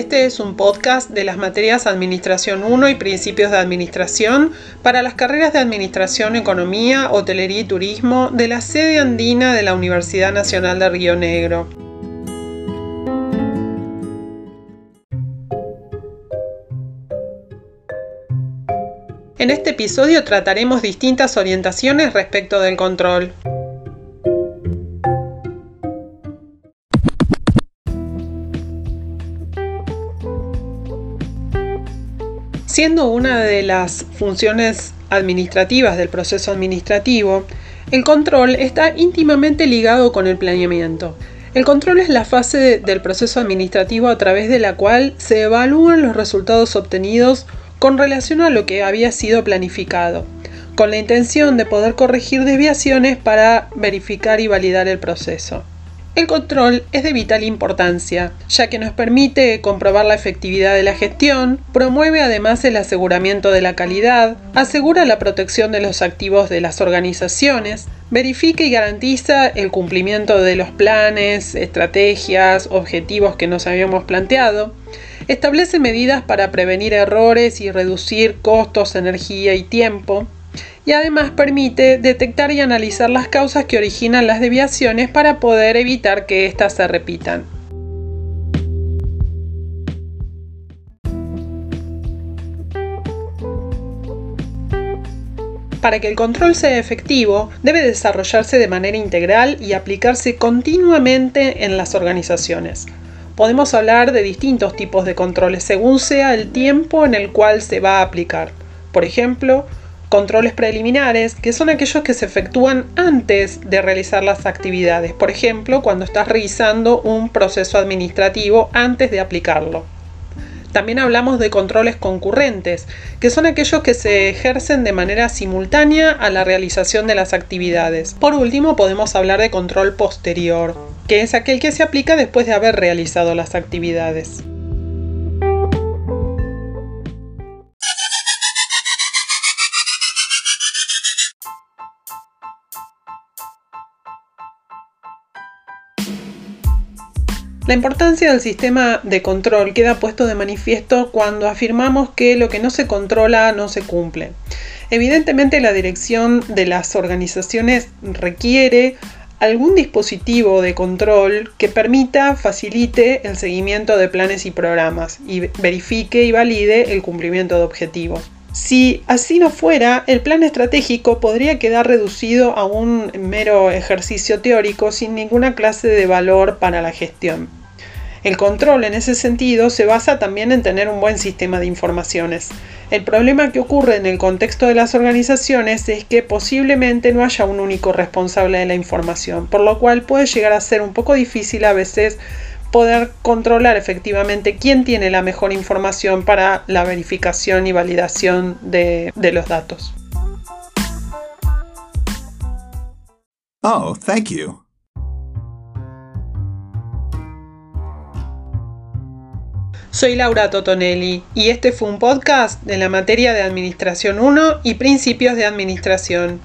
Este es un podcast de las materias Administración 1 y Principios de Administración para las carreras de Administración, Economía, Hotelería y Turismo de la sede andina de la Universidad Nacional de Río Negro. En este episodio trataremos distintas orientaciones respecto del control. Siendo una de las funciones administrativas del proceso administrativo, el control está íntimamente ligado con el planeamiento. El control es la fase del proceso administrativo a través de la cual se evalúan los resultados obtenidos con relación a lo que había sido planificado, con la intención de poder corregir desviaciones para verificar y validar el proceso. El control es de vital importancia, ya que nos permite comprobar la efectividad de la gestión, promueve además el aseguramiento de la calidad, asegura la protección de los activos de las organizaciones, verifica y garantiza el cumplimiento de los planes, estrategias, objetivos que nos habíamos planteado, establece medidas para prevenir errores y reducir costos, energía y tiempo, y además permite detectar y analizar las causas que originan las deviaciones para poder evitar que éstas se repitan. Para que el control sea efectivo, debe desarrollarse de manera integral y aplicarse continuamente en las organizaciones. Podemos hablar de distintos tipos de controles según sea el tiempo en el cual se va a aplicar. Por ejemplo, controles preliminares, que son aquellos que se efectúan antes de realizar las actividades. Por ejemplo, cuando estás revisando un proceso administrativo antes de aplicarlo. También hablamos de controles concurrentes, que son aquellos que se ejercen de manera simultánea a la realización de las actividades. Por último, podemos hablar de control posterior, que es aquel que se aplica después de haber realizado las actividades. La importancia del sistema de control queda puesto de manifiesto cuando afirmamos que lo que no se controla no se cumple. Evidentemente la dirección de las organizaciones requiere algún dispositivo de control que permita, facilite el seguimiento de planes y programas y verifique y valide el cumplimiento de objetivos. Si así no fuera, el plan estratégico podría quedar reducido a un mero ejercicio teórico sin ninguna clase de valor para la gestión. El control en ese sentido se basa también en tener un buen sistema de informaciones. El problema que ocurre en el contexto de las organizaciones es que posiblemente no haya un único responsable de la información, por lo cual puede llegar a ser un poco difícil a veces poder controlar efectivamente quién tiene la mejor información para la verificación y validación de, los datos. Oh, thank you. Soy Laura Totonelli y este fue un podcast de la materia de Administración 1 y Principios de Administración.